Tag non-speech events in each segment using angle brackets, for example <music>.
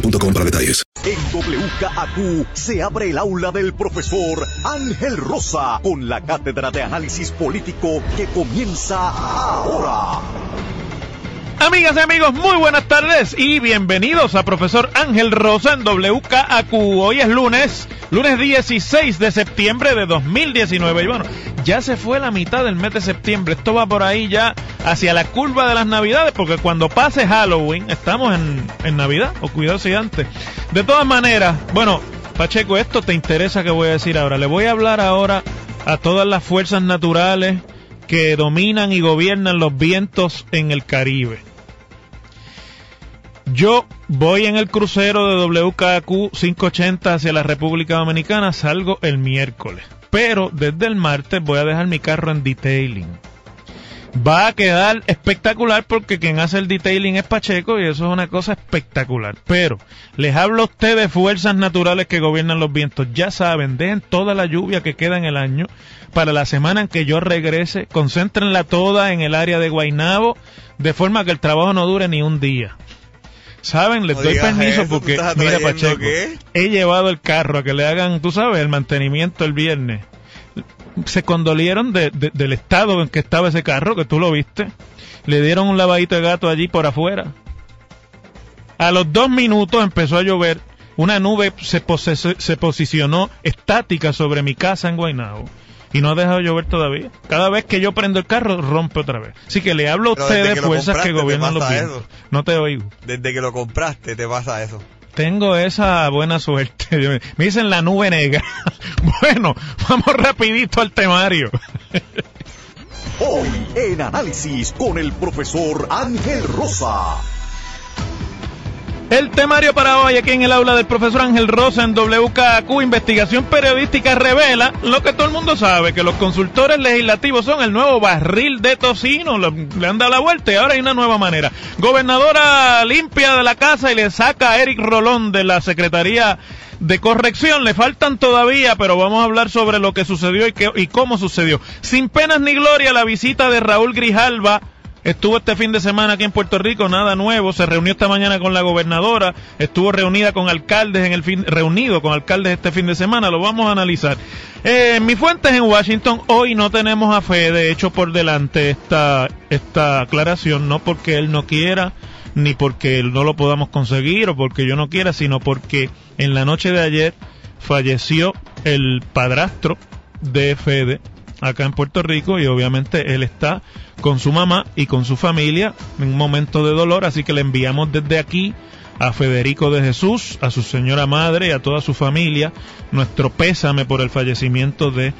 para detalles. En WKAQ se abre el aula del profesor Ángel Rosa con la cátedra de análisis político que comienza ahora. Amigas y amigos, muy buenas tardes y bienvenidos a Profesor Ángel Rosa en WKAQ. Hoy es lunes, lunes 16 de septiembre de 2019. Y bueno, ya se fue la mitad del mes de septiembre. Esto va por ahí ya hacia la curva de las navidades, porque cuando pase Halloween estamos en, en Navidad, o cuidado si antes. De todas maneras, bueno, Pacheco, esto te interesa que voy a decir ahora. Le voy a hablar ahora a todas las fuerzas naturales que dominan y gobiernan los vientos en el Caribe. Yo voy en el crucero de WKQ 580 hacia la República Dominicana, salgo el miércoles. Pero desde el martes voy a dejar mi carro en detailing. Va a quedar espectacular porque quien hace el detailing es Pacheco y eso es una cosa espectacular. Pero les hablo a ustedes de fuerzas naturales que gobiernan los vientos. Ya saben, dejen toda la lluvia que queda en el año para la semana en que yo regrese. Concéntrenla toda en el área de Guainabo de forma que el trabajo no dure ni un día. ¿Saben? Les No doy permiso eso, ¿tú porque, mira Pacheco, qué? he llevado el carro a que le hagan, tú sabes, el mantenimiento el viernes. Se condolieron de- de- del estado en que estaba ese carro, que tú lo viste. Le dieron un lavadito de gato allí por afuera. A los dos minutos empezó a llover. Una nube se, pose- se posicionó estática sobre mi casa en Guaynabo. Y no ha dejado de llover todavía. Cada vez que yo prendo el carro, rompe otra vez. Así que le hablo a ustedes, fuerzas que gobiernan los pasa vientos. No te oigo. Desde que lo compraste te pasa eso. Tengo esa buena suerte. <laughs> Me dicen la nube negra. <laughs> bueno, vamos rapidito al temario. Hoy en análisis con el profesor Ángel Rosa. El temario para hoy aquí en el aula del profesor Ángel Rosa en WKQ, investigación periodística revela lo que todo el mundo sabe, que los consultores legislativos son el nuevo barril de tocino, le han dado la vuelta y ahora hay una nueva manera. Gobernadora limpia de la casa y le saca a Eric Rolón de la Secretaría de Corrección, le faltan todavía, pero vamos a hablar sobre lo que sucedió y, qué- y cómo sucedió. Sin penas ni gloria, la visita de Raúl Grijalva Estuvo este fin de semana aquí en Puerto Rico, nada nuevo. Se reunió esta mañana con la gobernadora, estuvo reunida con alcaldes en el fin, reunido con alcaldes este fin de semana. Lo vamos a analizar. Eh, mis fuentes en Washington hoy no tenemos a fe, de hecho por delante esta esta aclaración, no porque él no quiera ni porque no lo podamos conseguir o porque yo no quiera, sino porque en la noche de ayer falleció el padrastro de Fede acá en Puerto Rico y obviamente él está con su mamá y con su familia en un momento de dolor, así que le enviamos desde aquí a Federico de Jesús, a su señora madre y a toda su familia. Nuestro pésame por el fallecimiento de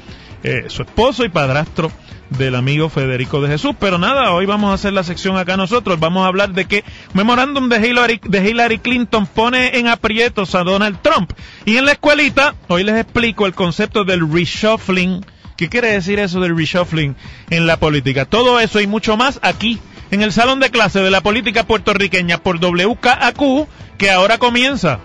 eh, su esposo y padrastro del amigo Federico de Jesús. Pero nada, hoy vamos a hacer la sección acá nosotros. Vamos a hablar de que memorándum de Hillary, de Hillary Clinton pone en aprietos a Donald Trump. Y en la escuelita, hoy les explico el concepto del reshuffling. ¿Qué quiere decir eso del reshuffling en la política? Todo eso y mucho más aquí en el salón de clase de la política puertorriqueña por WKAQ que ahora comienza.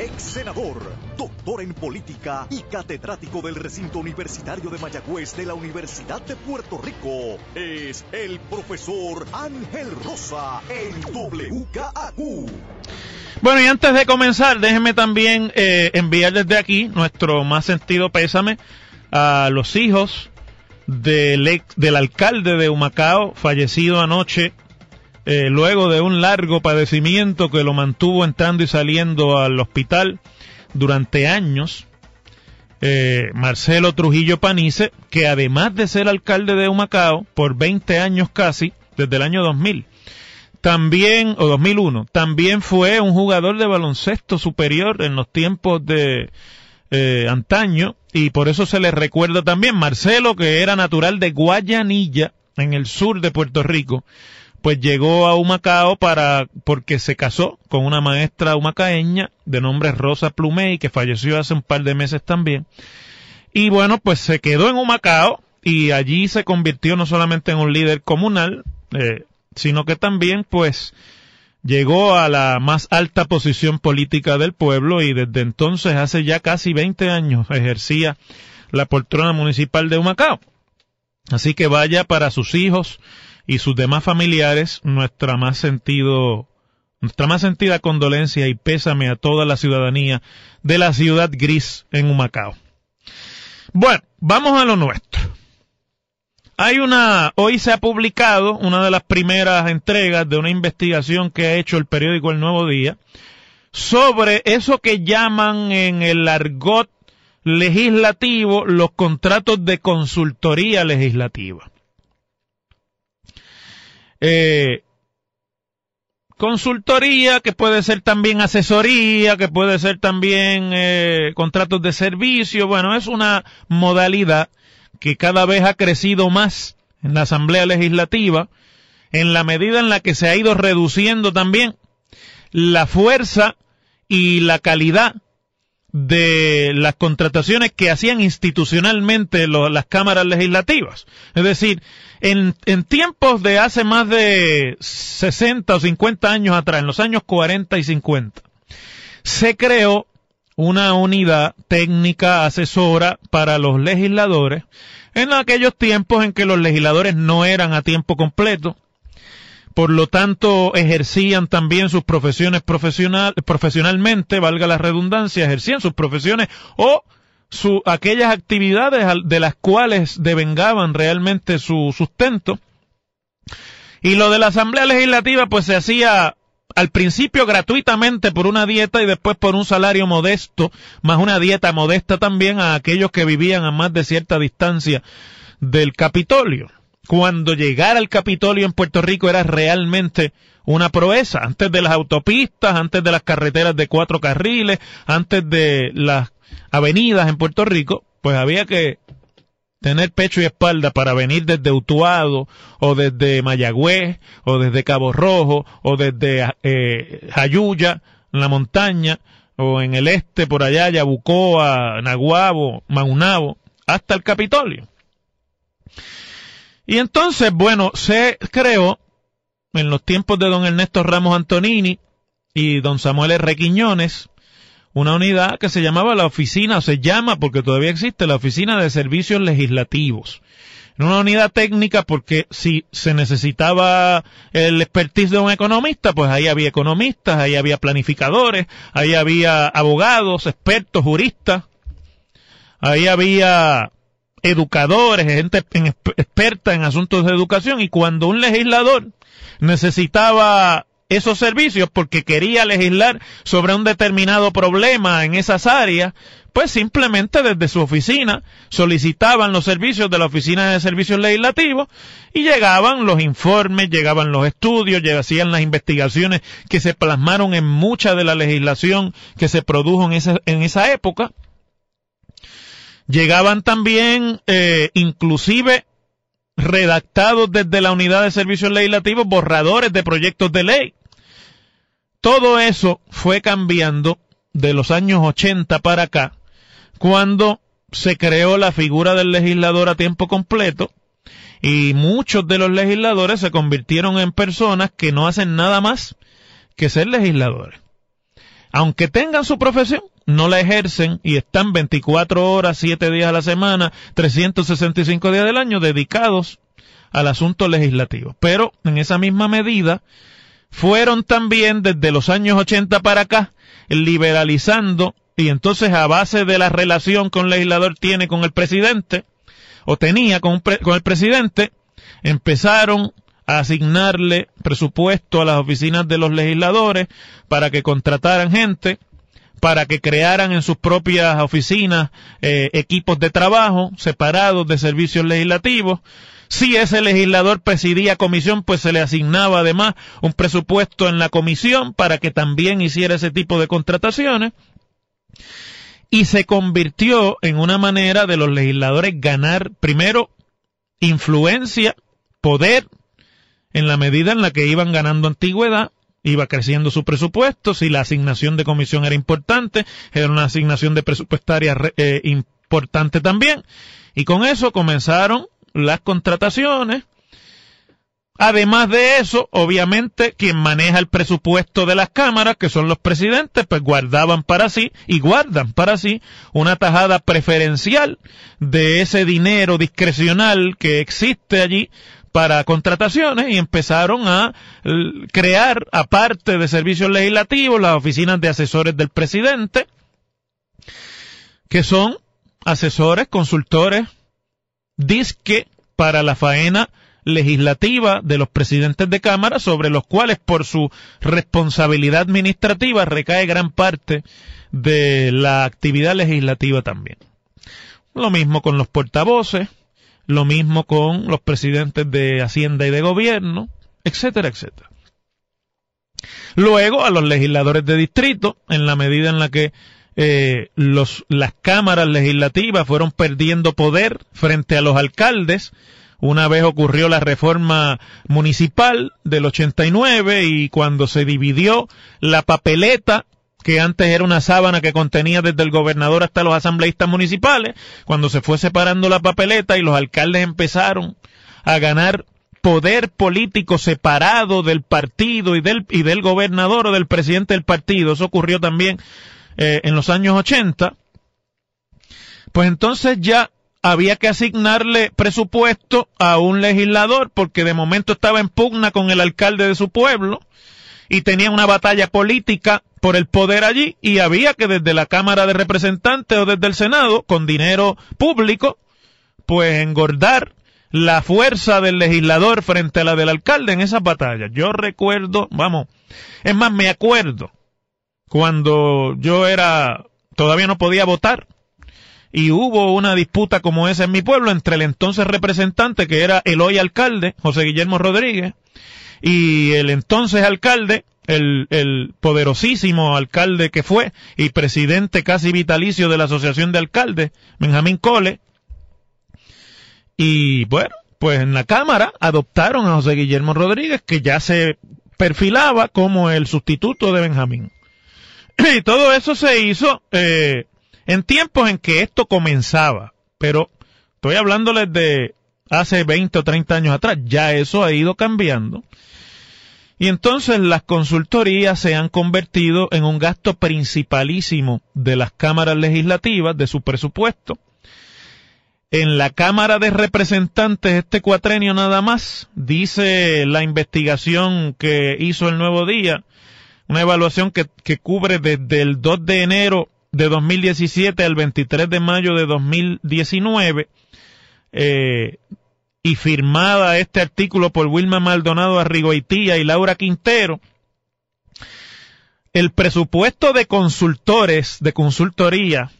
Ex senador, doctor en política y catedrático del recinto universitario de Mayagüez de la Universidad de Puerto Rico, es el profesor Ángel Rosa en WKAQ. Bueno, y antes de comenzar, déjenme también eh, enviar desde aquí nuestro más sentido pésame a los hijos del, ex, del alcalde de Humacao, fallecido anoche, eh, luego de un largo padecimiento que lo mantuvo entrando y saliendo al hospital durante años. Eh, Marcelo Trujillo Panice, que además de ser alcalde de Humacao por 20 años casi, desde el año 2000, también, o 2001, también fue un jugador de baloncesto superior en los tiempos de eh, antaño y por eso se le recuerda también Marcelo, que era natural de Guayanilla, en el sur de Puerto Rico, pues llegó a Humacao para, porque se casó con una maestra humacaeña de nombre Rosa Plumey, que falleció hace un par de meses también. Y bueno, pues se quedó en Humacao y allí se convirtió no solamente en un líder comunal, eh, sino que también pues llegó a la más alta posición política del pueblo y desde entonces, hace ya casi 20 años, ejercía la poltrona municipal de Humacao. Así que vaya para sus hijos y sus demás familiares nuestra más sentido nuestra más sentida condolencia y pésame a toda la ciudadanía de la ciudad gris en Humacao. Bueno, vamos a lo nuestro. Hay una, hoy se ha publicado una de las primeras entregas de una investigación que ha hecho el periódico El Nuevo Día sobre eso que llaman en el argot legislativo los contratos de consultoría legislativa. Eh, consultoría, que puede ser también asesoría, que puede ser también eh, contratos de servicio. Bueno, es una modalidad que cada vez ha crecido más en la Asamblea Legislativa, en la medida en la que se ha ido reduciendo también la fuerza y la calidad de las contrataciones que hacían institucionalmente las cámaras legislativas. Es decir, en, tiempos de hace más de 60 o 50 años atrás, en los años 40 y 50, se creó una unidad técnica asesora para los legisladores en aquellos tiempos en que los legisladores no eran a tiempo completo, por lo tanto ejercían también sus profesiones profesional, profesionalmente, valga la redundancia, ejercían sus profesiones o su, aquellas actividades de las cuales devengaban realmente su sustento. Y lo de la Asamblea Legislativa pues se hacía al principio gratuitamente por una dieta y después por un salario modesto, más una dieta modesta también a aquellos que vivían a más de cierta distancia del Capitolio. Cuando llegar al Capitolio en Puerto Rico era realmente una proeza, antes de las autopistas, antes de las carreteras de cuatro carriles, antes de las avenidas en Puerto Rico, pues había que tener pecho y espalda para venir desde Utuado o desde Mayagüez o desde Cabo Rojo o desde eh, Jayuya, en la montaña o en el este por allá, Yabucoa, Naguabo, Maunabo, hasta el Capitolio. Y entonces, bueno, se creó en los tiempos de don Ernesto Ramos Antonini y don Samuel R. una unidad que se llamaba la oficina, o se llama porque todavía existe, la oficina de servicios legislativos. Una unidad técnica porque si se necesitaba el expertise de un economista, pues ahí había economistas, ahí había planificadores, ahí había abogados, expertos, juristas, ahí había educadores, gente experta en asuntos de educación y cuando un legislador necesitaba esos servicios porque quería legislar sobre un determinado problema en esas áreas, pues simplemente desde su oficina solicitaban los servicios de la Oficina de Servicios Legislativos y llegaban los informes, llegaban los estudios, hacían las investigaciones que se plasmaron en mucha de la legislación que se produjo en esa, en esa época. Llegaban también, eh, inclusive, redactados desde la Unidad de Servicios Legislativos borradores de proyectos de ley. Todo eso fue cambiando de los años 80 para acá, cuando se creó la figura del legislador a tiempo completo y muchos de los legisladores se convirtieron en personas que no hacen nada más que ser legisladores. Aunque tengan su profesión, no la ejercen y están 24 horas, 7 días a la semana, 365 días del año dedicados al asunto legislativo. Pero en esa misma medida, fueron también desde los años 80 para acá liberalizando y entonces a base de la relación que un legislador tiene con el presidente o tenía con, con el presidente, empezaron a asignarle presupuesto a las oficinas de los legisladores para que contrataran gente, para que crearan en sus propias oficinas eh, equipos de trabajo separados de servicios legislativos. Si ese legislador presidía comisión, pues se le asignaba además un presupuesto en la comisión para que también hiciera ese tipo de contrataciones. Y se convirtió en una manera de los legisladores ganar primero influencia, poder, en la medida en la que iban ganando antigüedad, iba creciendo su presupuesto, si la asignación de comisión era importante, era una asignación de presupuestaria eh, importante también, y con eso comenzaron las contrataciones. Además de eso, obviamente, quien maneja el presupuesto de las cámaras, que son los presidentes, pues guardaban para sí y guardan para sí una tajada preferencial de ese dinero discrecional que existe allí para contrataciones y empezaron a crear, aparte de servicios legislativos, las oficinas de asesores del presidente, que son asesores, consultores, disque para la faena legislativa de los presidentes de Cámara, sobre los cuales por su responsabilidad administrativa recae gran parte de la actividad legislativa también. Lo mismo con los portavoces, lo mismo con los presidentes de Hacienda y de Gobierno, etcétera, etcétera. Luego a los legisladores de distrito, en la medida en la que eh, los, las cámaras legislativas fueron perdiendo poder frente a los alcaldes, una vez ocurrió la reforma municipal del 89 y cuando se dividió la papeleta que antes era una sábana que contenía desde el gobernador hasta los asambleístas municipales, cuando se fue separando la papeleta y los alcaldes empezaron a ganar poder político separado del partido y del, y del gobernador o del presidente del partido, eso ocurrió también eh, en los años 80, pues entonces ya había que asignarle presupuesto a un legislador porque de momento estaba en pugna con el alcalde de su pueblo y tenía una batalla política por el poder allí y había que desde la Cámara de Representantes o desde el Senado, con dinero público, pues engordar la fuerza del legislador frente a la del alcalde en esas batallas. Yo recuerdo, vamos, es más, me acuerdo cuando yo era, todavía no podía votar y hubo una disputa como esa en mi pueblo entre el entonces representante que era el hoy alcalde, José Guillermo Rodríguez, y el entonces alcalde, el, poderosísimo alcalde que fue y presidente casi vitalicio de la Asociación de Alcaldes, Benjamín Cole. Y bueno, pues en la Cámara adoptaron a José Guillermo Rodríguez, que ya se perfilaba como el sustituto de Benjamín. Y todo eso se hizo eh, en tiempos en que esto comenzaba, pero estoy hablándoles de hace 20 o 30 años atrás, ya eso ha ido cambiando. Y entonces las consultorías se han convertido en un gasto principalísimo de las cámaras legislativas, de su presupuesto. En la Cámara de Representantes este cuatrenio nada más, dice la investigación que hizo el Nuevo Día, una evaluación que, que cubre desde el 2 de enero de 2017 al 23 de mayo de 2019, eh, y firmada este artículo por Wilma Maldonado Arrigoitía y Laura Quintero, el presupuesto de consultores, de consultoría,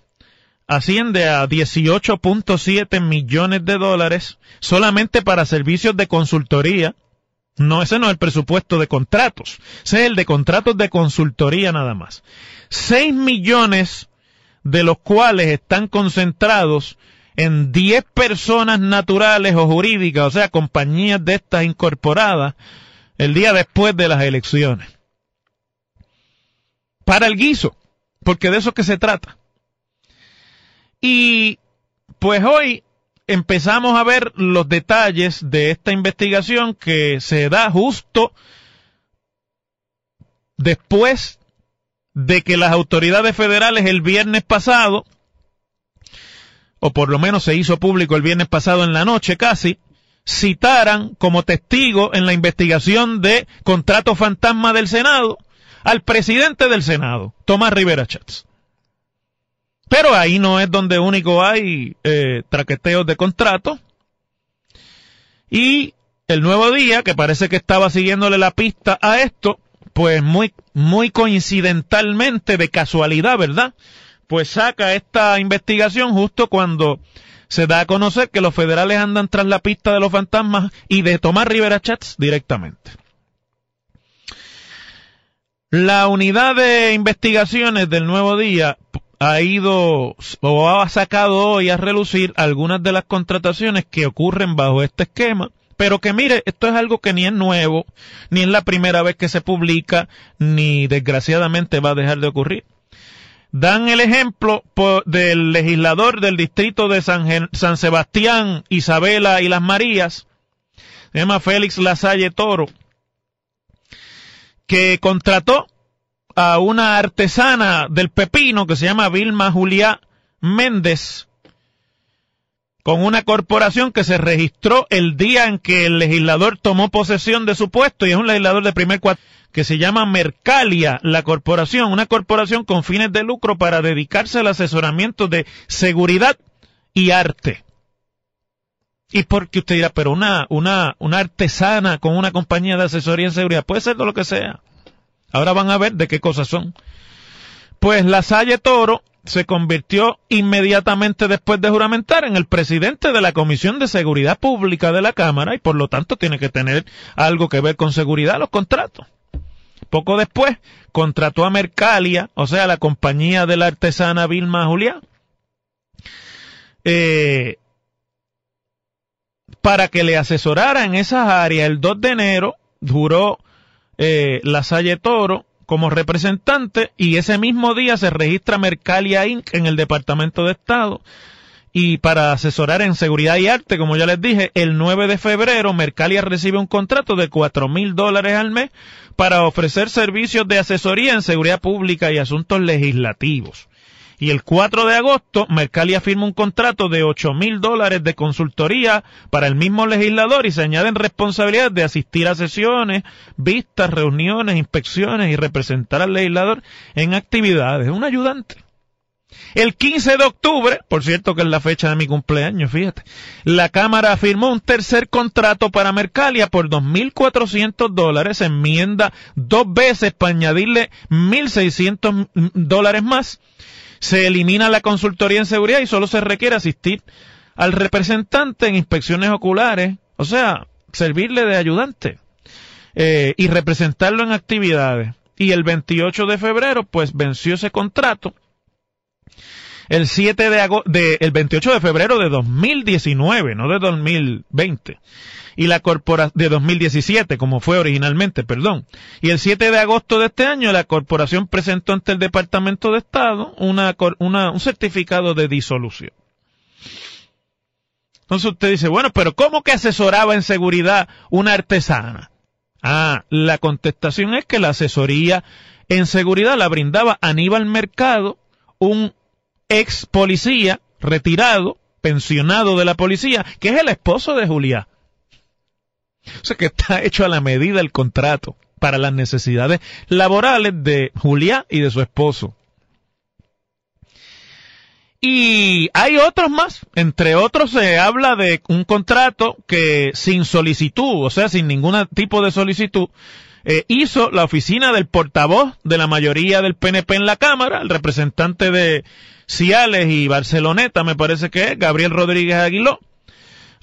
asciende a 18.7 millones de dólares solamente para servicios de consultoría. No, ese no es el presupuesto de contratos, ese es el de contratos de consultoría nada más. 6 millones de los cuales están concentrados en 10 personas naturales o jurídicas, o sea, compañías de estas incorporadas, el día después de las elecciones. Para el guiso, porque de eso es que se trata. Y pues hoy empezamos a ver los detalles de esta investigación que se da justo después de que las autoridades federales el viernes pasado, o por lo menos se hizo público el viernes pasado en la noche casi, citaran como testigo en la investigación de contrato fantasma del Senado al presidente del Senado, Tomás Rivera Chats. Pero ahí no es donde único hay eh, traqueteos de contrato. Y el nuevo día, que parece que estaba siguiéndole la pista a esto, pues muy, muy coincidentalmente, de casualidad, ¿verdad? Pues saca esta investigación justo cuando se da a conocer que los federales andan tras la pista de los fantasmas y de tomar Rivera Chats directamente. La unidad de investigaciones del Nuevo Día ha ido o ha sacado hoy a relucir algunas de las contrataciones que ocurren bajo este esquema pero que mire, esto es algo que ni es nuevo, ni es la primera vez que se publica, ni desgraciadamente va a dejar de ocurrir. Dan el ejemplo del legislador del distrito de San, Sebastián, Isabela y Las Marías, se llama Félix Lasalle Toro, que contrató a una artesana del pepino que se llama Vilma Julia Méndez, con una corporación que se registró el día en que el legislador tomó posesión de su puesto y es un legislador de primer cuatro que se llama Mercalia, la corporación, una corporación con fines de lucro para dedicarse al asesoramiento de seguridad y arte. Y porque usted dirá, pero una, una, una artesana con una compañía de asesoría en seguridad, puede ser de lo que sea. Ahora van a ver de qué cosas son. Pues la Salle Toro se convirtió inmediatamente después de juramentar en el presidente de la Comisión de Seguridad Pública de la Cámara y por lo tanto tiene que tener algo que ver con seguridad los contratos. Poco después contrató a Mercalia, o sea, la compañía de la artesana Vilma Julián, eh, para que le asesorara en esas áreas. El 2 de enero juró eh, la Salle Toro como representante y ese mismo día se registra Mercalia Inc. en el Departamento de Estado y para asesorar en seguridad y arte, como ya les dije, el 9 de febrero Mercalia recibe un contrato de cuatro mil dólares al mes para ofrecer servicios de asesoría en seguridad pública y asuntos legislativos. Y el 4 de agosto, Mercalia firma un contrato de 8 mil dólares de consultoría para el mismo legislador y se añaden responsabilidades de asistir a sesiones, vistas, reuniones, inspecciones y representar al legislador en actividades. Un ayudante. El 15 de octubre, por cierto que es la fecha de mi cumpleaños, fíjate, la Cámara firmó un tercer contrato para Mercalia por 2.400 dólares, enmienda dos veces para añadirle 1.600 dólares más se elimina la consultoría en seguridad y solo se requiere asistir al representante en inspecciones oculares, o sea, servirle de ayudante eh, y representarlo en actividades. Y el 28 de febrero, pues venció ese contrato. El 7 de de, el 28 de febrero de 2019, no de 2020 y la corporación de 2017, como fue originalmente, perdón. Y el 7 de agosto de este año la corporación presentó ante el Departamento de Estado una, un certificado de disolución. Entonces usted dice, bueno, pero ¿cómo que asesoraba en seguridad una artesana? Ah, la contestación es que la asesoría en seguridad la brindaba Aníbal Mercado, un ex policía retirado, pensionado de la policía, que es el esposo de Julián. O sea que está hecho a la medida el contrato para las necesidades laborales de Julia y de su esposo. Y hay otros más. Entre otros se habla de un contrato que sin solicitud, o sea, sin ningún tipo de solicitud, eh, hizo la oficina del portavoz de la mayoría del PNP en la Cámara, el representante de Ciales y Barceloneta, me parece que es, Gabriel Rodríguez Aguiló,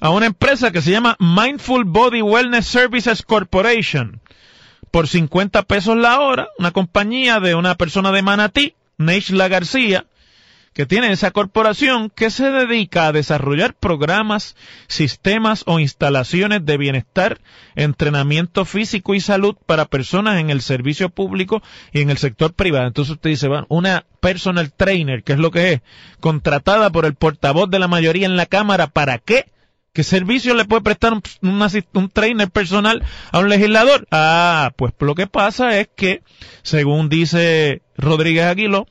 a una empresa que se llama Mindful Body Wellness Services Corporation. Por 50 pesos la hora, una compañía de una persona de Manatí, Neishla García, que tiene esa corporación que se dedica a desarrollar programas, sistemas o instalaciones de bienestar, entrenamiento físico y salud para personas en el servicio público y en el sector privado. Entonces usted dice, bueno, una personal trainer, que es lo que es, contratada por el portavoz de la mayoría en la Cámara, ¿para qué? ¿Qué servicio le puede prestar un, un, trainer personal a un legislador? Ah, pues lo que pasa es que, según dice Rodríguez Aguiló,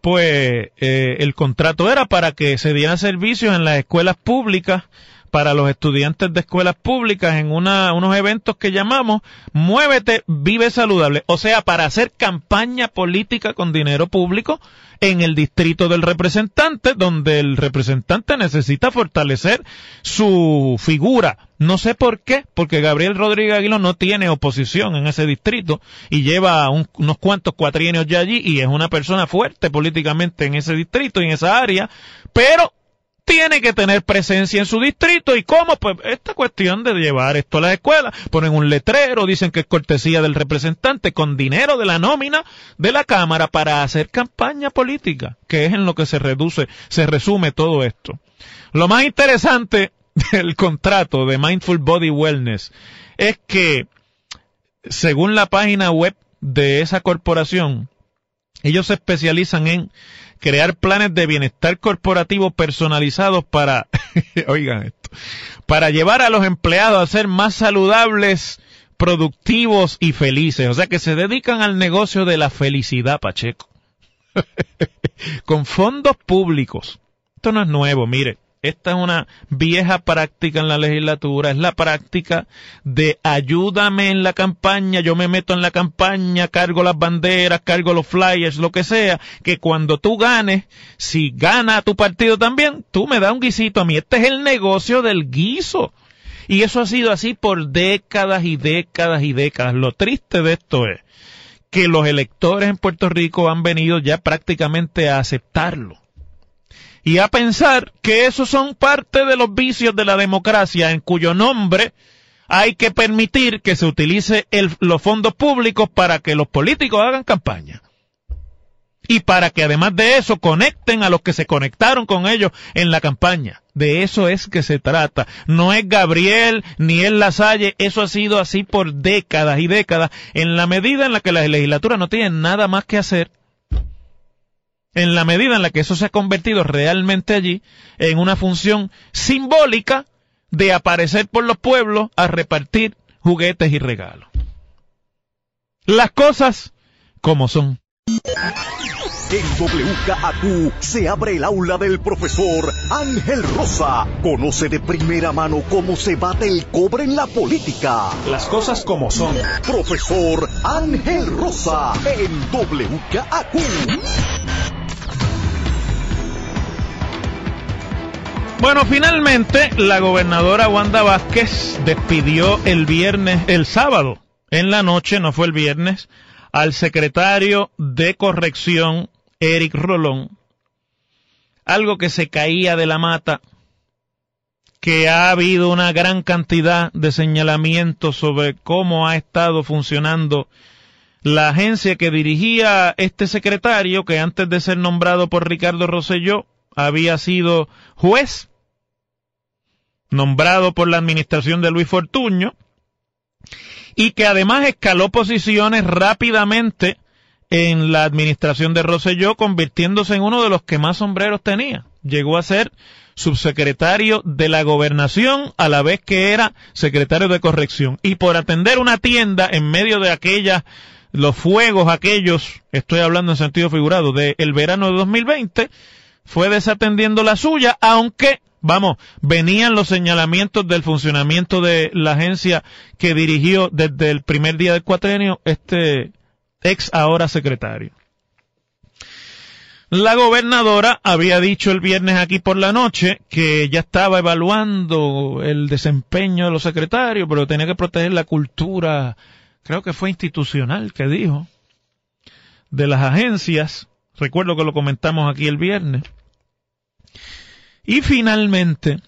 pues eh, el contrato era para que se dieran servicios en las escuelas públicas para los estudiantes de escuelas públicas en una, unos eventos que llamamos Muévete, vive saludable. O sea, para hacer campaña política con dinero público en el distrito del representante, donde el representante necesita fortalecer su figura. No sé por qué, porque Gabriel Rodríguez Aguilo no tiene oposición en ese distrito y lleva unos cuantos cuatrienios ya allí y es una persona fuerte políticamente en ese distrito y en esa área, pero tiene que tener presencia en su distrito. ¿Y cómo? Pues esta cuestión de llevar esto a la escuela, ponen un letrero, dicen que es cortesía del representante con dinero de la nómina de la Cámara para hacer campaña política, que es en lo que se reduce, se resume todo esto. Lo más interesante <laughs> del contrato de Mindful Body Wellness es que, según la página web de esa corporación, ellos se especializan en crear planes de bienestar corporativo personalizados para, <laughs> oigan esto, para llevar a los empleados a ser más saludables, productivos y felices. O sea que se dedican al negocio de la felicidad, Pacheco. <laughs> Con fondos públicos. Esto no es nuevo, mire. Esta es una vieja práctica en la legislatura, es la práctica de ayúdame en la campaña, yo me meto en la campaña, cargo las banderas, cargo los flyers, lo que sea, que cuando tú ganes, si gana tu partido también, tú me das un guisito a mí. Este es el negocio del guiso. Y eso ha sido así por décadas y décadas y décadas. Lo triste de esto es que los electores en Puerto Rico han venido ya prácticamente a aceptarlo y a pensar que esos son parte de los vicios de la democracia en cuyo nombre hay que permitir que se utilice los fondos públicos para que los políticos hagan campaña. Y para que además de eso conecten a los que se conectaron con ellos en la campaña. De eso es que se trata. No es Gabriel ni es Lasalle. Eso ha sido así por décadas y décadas. En la medida en la que la legislatura no tiene nada más que hacer en la medida en la que eso se ha convertido realmente allí en una función simbólica de aparecer por los pueblos a repartir juguetes y regalos. Las cosas como son. En WKAQ se abre el aula del profesor Ángel Rosa. Conoce de primera mano cómo se bate el cobre en la política. Las cosas como son. Profesor Ángel Rosa en WKAQ. Bueno, finalmente la gobernadora Wanda Vázquez despidió el viernes, el sábado, en la noche, no fue el viernes, al secretario de corrección, Eric Rolón, algo que se caía de la mata, que ha habido una gran cantidad de señalamientos sobre cómo ha estado funcionando la agencia que dirigía este secretario, que antes de ser nombrado por Ricardo Rosselló, había sido juez nombrado por la administración de Luis Fortuño, y que además escaló posiciones rápidamente en la administración de Rosselló, convirtiéndose en uno de los que más sombreros tenía. Llegó a ser subsecretario de la gobernación a la vez que era secretario de corrección. Y por atender una tienda en medio de aquellas, los fuegos aquellos, estoy hablando en sentido figurado, del verano de 2020, fue desatendiendo la suya, aunque Vamos, venían los señalamientos del funcionamiento de la agencia que dirigió desde el primer día del cuatrenio este ex ahora secretario. La gobernadora había dicho el viernes aquí por la noche que ya estaba evaluando el desempeño de los secretarios, pero tenía que proteger la cultura creo que fue institucional que dijo, de las agencias, recuerdo que lo comentamos aquí el viernes, y finalmente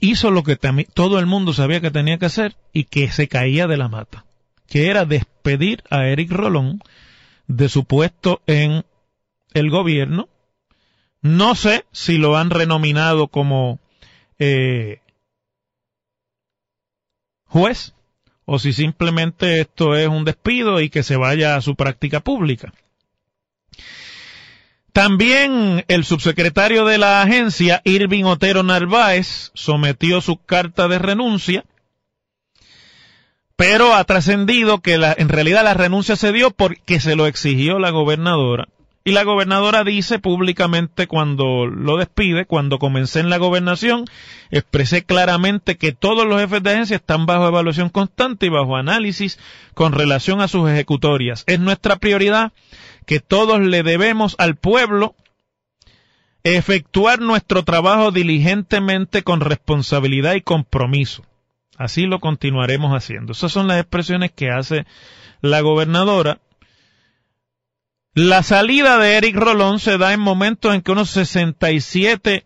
hizo lo que todo el mundo sabía que tenía que hacer y que se caía de la mata, que era despedir a Eric Rolón de su puesto en el gobierno. No sé si lo han renominado como eh, juez o si simplemente esto es un despido y que se vaya a su práctica pública. También el subsecretario de la agencia, Irving Otero Narváez, sometió su carta de renuncia, pero ha trascendido que la, en realidad la renuncia se dio porque se lo exigió la gobernadora. Y la gobernadora dice públicamente cuando lo despide, cuando comencé en la gobernación, expresé claramente que todos los jefes de agencia están bajo evaluación constante y bajo análisis con relación a sus ejecutorias. Es nuestra prioridad que todos le debemos al pueblo efectuar nuestro trabajo diligentemente con responsabilidad y compromiso. Así lo continuaremos haciendo. Esas son las expresiones que hace la gobernadora. La salida de Eric Rolón se da en momentos en que unos 67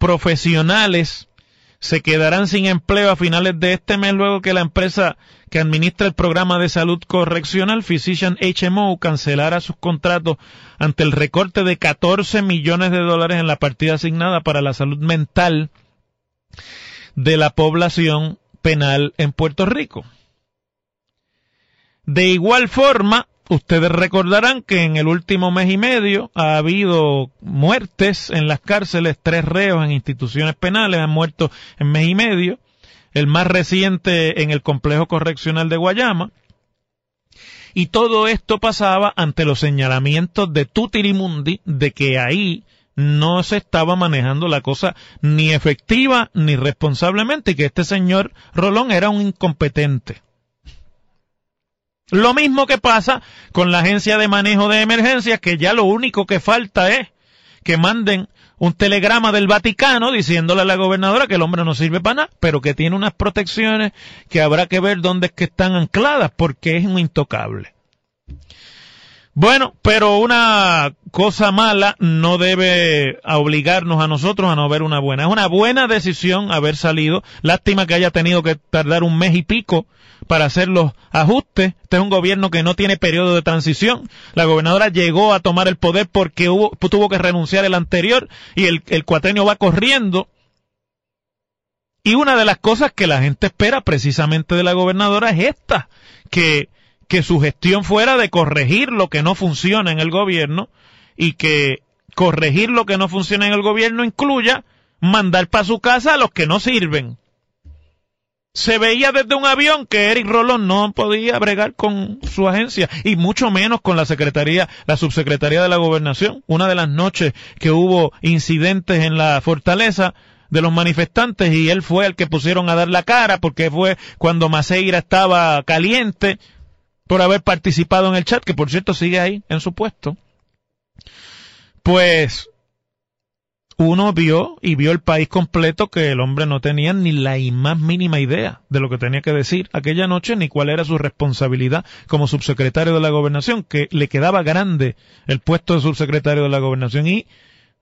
profesionales se quedarán sin empleo a finales de este mes luego que la empresa que administra el programa de salud correccional Physician HMO cancelara sus contratos ante el recorte de 14 millones de dólares en la partida asignada para la salud mental de la población penal en Puerto Rico. De igual forma, Ustedes recordarán que en el último mes y medio ha habido muertes en las cárceles, tres reos en instituciones penales han muerto en mes y medio, el más reciente en el complejo correccional de Guayama. Y todo esto pasaba ante los señalamientos de Tutirimundi de que ahí no se estaba manejando la cosa ni efectiva ni responsablemente y que este señor Rolón era un incompetente. Lo mismo que pasa con la agencia de manejo de emergencias, que ya lo único que falta es que manden un telegrama del Vaticano diciéndole a la gobernadora que el hombre no sirve para nada, pero que tiene unas protecciones que habrá que ver dónde es que están ancladas, porque es un intocable. Bueno, pero una cosa mala no debe obligarnos a nosotros a no ver una buena. Es una buena decisión haber salido. Lástima que haya tenido que tardar un mes y pico para hacer los ajustes. Este es un gobierno que no tiene periodo de transición. La gobernadora llegó a tomar el poder porque hubo, tuvo que renunciar el anterior y el, el cuatrenio va corriendo. Y una de las cosas que la gente espera precisamente de la gobernadora es esta, que, que su gestión fuera de corregir lo que no funciona en el gobierno y que corregir lo que no funciona en el gobierno incluya mandar para su casa a los que no sirven se veía desde un avión que Eric Rolón no podía bregar con su agencia y mucho menos con la secretaría, la subsecretaría de la gobernación. Una de las noches que hubo incidentes en la fortaleza de los manifestantes y él fue el que pusieron a dar la cara porque fue cuando Maceira estaba caliente por haber participado en el chat, que por cierto sigue ahí en su puesto. Pues uno vio y vio el país completo que el hombre no tenía ni la más mínima idea de lo que tenía que decir aquella noche ni cuál era su responsabilidad como subsecretario de la gobernación, que le quedaba grande el puesto de subsecretario de la gobernación y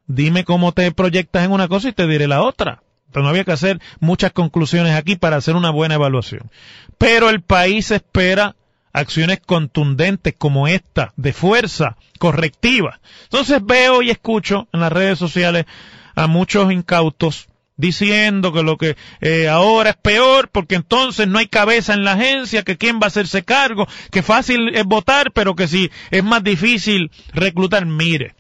dime cómo te proyectas en una cosa y te diré la otra. Pero no había que hacer muchas conclusiones aquí para hacer una buena evaluación. Pero el país espera acciones contundentes como esta, de fuerza, correctiva. Entonces veo y escucho en las redes sociales a muchos incautos diciendo que lo que eh, ahora es peor porque entonces no hay cabeza en la agencia, que quién va a hacerse cargo, que fácil es votar, pero que si es más difícil reclutar, mire.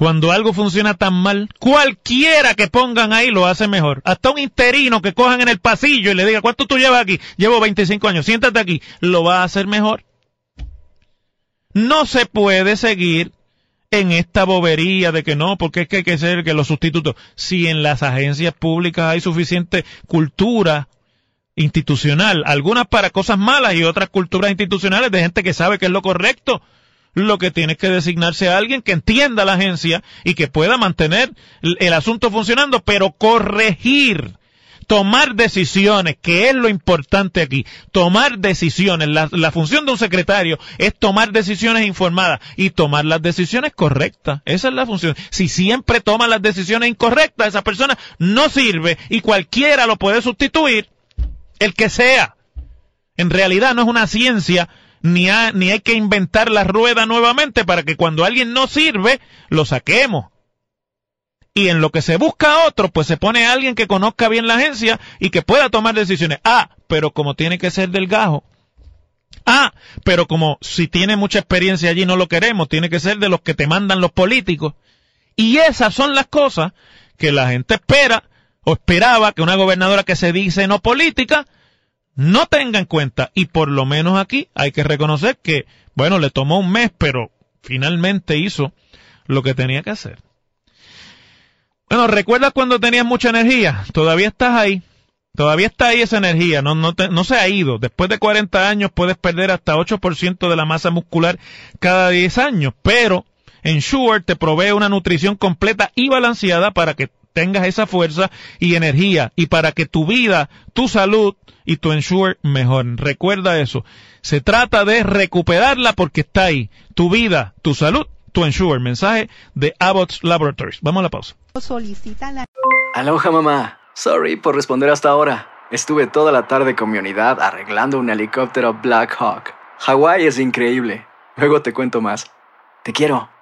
Cuando algo funciona tan mal, cualquiera que pongan ahí lo hace mejor. Hasta un interino que cojan en el pasillo y le diga, ¿cuánto tú llevas aquí? Llevo 25 años, siéntate aquí. Lo va a hacer mejor. No se puede seguir en esta bobería de que no, porque es que hay que ser que los sustitutos. Si en las agencias públicas hay suficiente cultura institucional, algunas para cosas malas y otras culturas institucionales de gente que sabe que es lo correcto, lo que tiene que designarse a alguien que entienda la agencia y que pueda mantener el asunto funcionando, pero corregir tomar decisiones, que es lo importante aquí, tomar decisiones. La, la, función de un secretario es tomar decisiones informadas y tomar las decisiones correctas. Esa es la función. Si siempre toma las decisiones incorrectas, esa persona no sirve y cualquiera lo puede sustituir, el que sea. En realidad no es una ciencia ni, ni hay que inventar la rueda nuevamente para que cuando alguien no sirve, lo saquemos. Y en lo que se busca otro, pues se pone alguien que conozca bien la agencia y que pueda tomar decisiones. Ah, pero como tiene que ser del gajo. Ah, pero como si tiene mucha experiencia allí no lo queremos, tiene que ser de los que te mandan los políticos. Y esas son las cosas que la gente espera o esperaba que una gobernadora que se dice no política no tenga en cuenta. Y por lo menos aquí hay que reconocer que, bueno, le tomó un mes, pero finalmente hizo lo que tenía que hacer. Bueno, ¿recuerdas cuando tenías mucha energía? Todavía estás ahí. Todavía está ahí esa energía, no, no, no se ha ido. Después de 40 años puedes perder hasta 8% de la masa muscular cada 10 años, pero Ensure te provee una nutrición completa y balanceada para que tengas esa fuerza y energía y para que tu vida, tu salud y tu Ensure mejoren. Recuerda eso. Se trata de recuperarla porque está ahí. Tu vida, tu salud, tu Ensure. Mensaje de Abbott's Laboratories. Vamos a la pausa. Aloha mamá. Sorry por responder hasta ahora. Estuve toda la tarde con mi unidad arreglando un helicóptero Black Hawk. Hawái es increíble. Luego te cuento más. Te quiero.